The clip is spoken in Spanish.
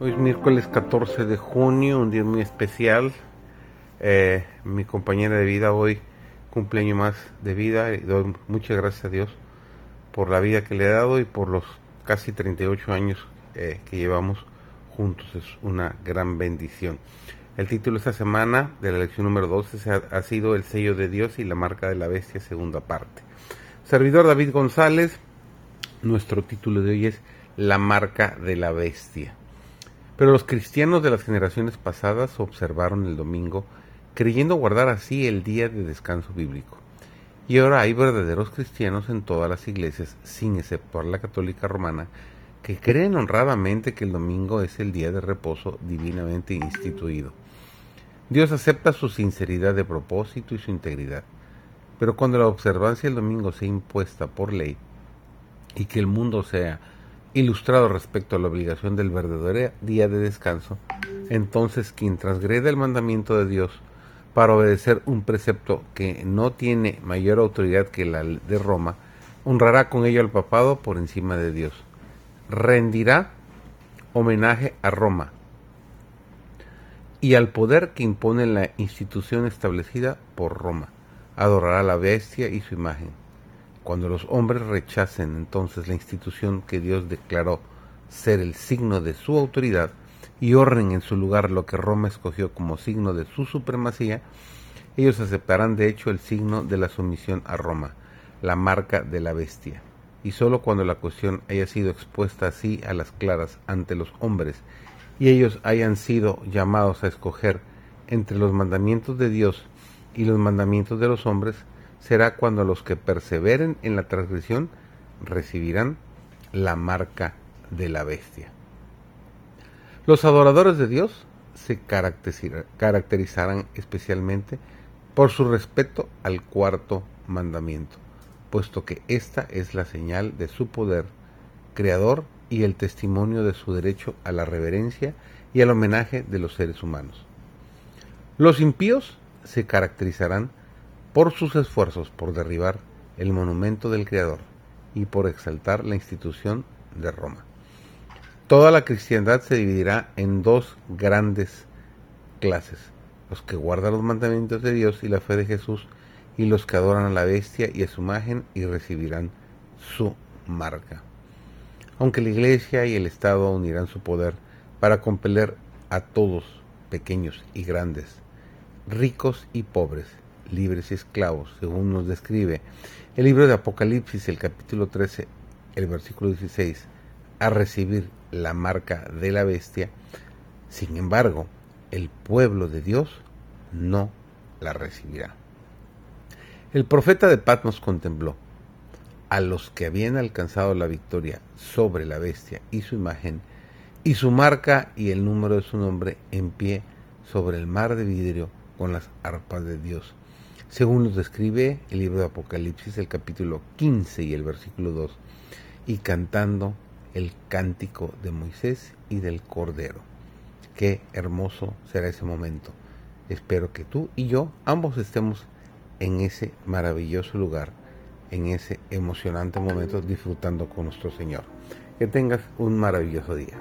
Hoy es miércoles 14 de junio, un día muy especial. Eh, mi compañera de vida hoy cumpleaños más de vida y doy muchas gracias a Dios por la vida que le he dado y por los casi 38 años eh, que llevamos juntos. Es una gran bendición. El título esta semana de la lección número 12 ha sido El sello de Dios y la marca de la bestia, segunda parte. Servidor David González, nuestro título de hoy es La marca de la bestia. Pero los cristianos de las generaciones pasadas observaron el domingo, creyendo guardar así el día de descanso bíblico. Y ahora hay verdaderos cristianos en todas las iglesias, sin exceptuar la católica romana, que creen honradamente que el domingo es el día de reposo divinamente instituido. Dios acepta su sinceridad de propósito y su integridad, pero cuando la observancia del domingo sea impuesta por ley y que el mundo sea ilustrado respecto a la obligación del verdadero día de descanso, entonces quien transgrede el mandamiento de Dios para obedecer un precepto que no tiene mayor autoridad que la de Roma, honrará con ello al papado por encima de Dios. Rendirá homenaje a Roma y al poder que impone la institución establecida por Roma. Adorará la bestia y su imagen cuando los hombres rechacen entonces la institución que Dios declaró ser el signo de su autoridad y orren en su lugar lo que Roma escogió como signo de su supremacía, ellos aceptarán de hecho el signo de la sumisión a Roma, la marca de la bestia. Y sólo cuando la cuestión haya sido expuesta así a las claras ante los hombres y ellos hayan sido llamados a escoger entre los mandamientos de Dios y los mandamientos de los hombres, será cuando los que perseveren en la transgresión recibirán la marca de la bestia. Los adoradores de Dios se caracterizarán especialmente por su respeto al cuarto mandamiento, puesto que esta es la señal de su poder creador y el testimonio de su derecho a la reverencia y al homenaje de los seres humanos. Los impíos se caracterizarán por sus esfuerzos por derribar el monumento del Creador y por exaltar la institución de Roma. Toda la cristiandad se dividirá en dos grandes clases, los que guardan los mandamientos de Dios y la fe de Jesús y los que adoran a la bestia y a su imagen y recibirán su marca. Aunque la Iglesia y el Estado unirán su poder para compeler a todos, pequeños y grandes, ricos y pobres, libres y esclavos, según nos describe el libro de Apocalipsis, el capítulo 13, el versículo 16, a recibir la marca de la bestia. Sin embargo, el pueblo de Dios no la recibirá. El profeta de Patmos contempló a los que habían alcanzado la victoria sobre la bestia y su imagen, y su marca y el número de su nombre en pie sobre el mar de vidrio con las arpas de Dios según nos describe el libro de Apocalipsis, el capítulo 15 y el versículo 2, y cantando el cántico de Moisés y del Cordero. Qué hermoso será ese momento. Espero que tú y yo ambos estemos en ese maravilloso lugar, en ese emocionante momento disfrutando con nuestro Señor. Que tengas un maravilloso día.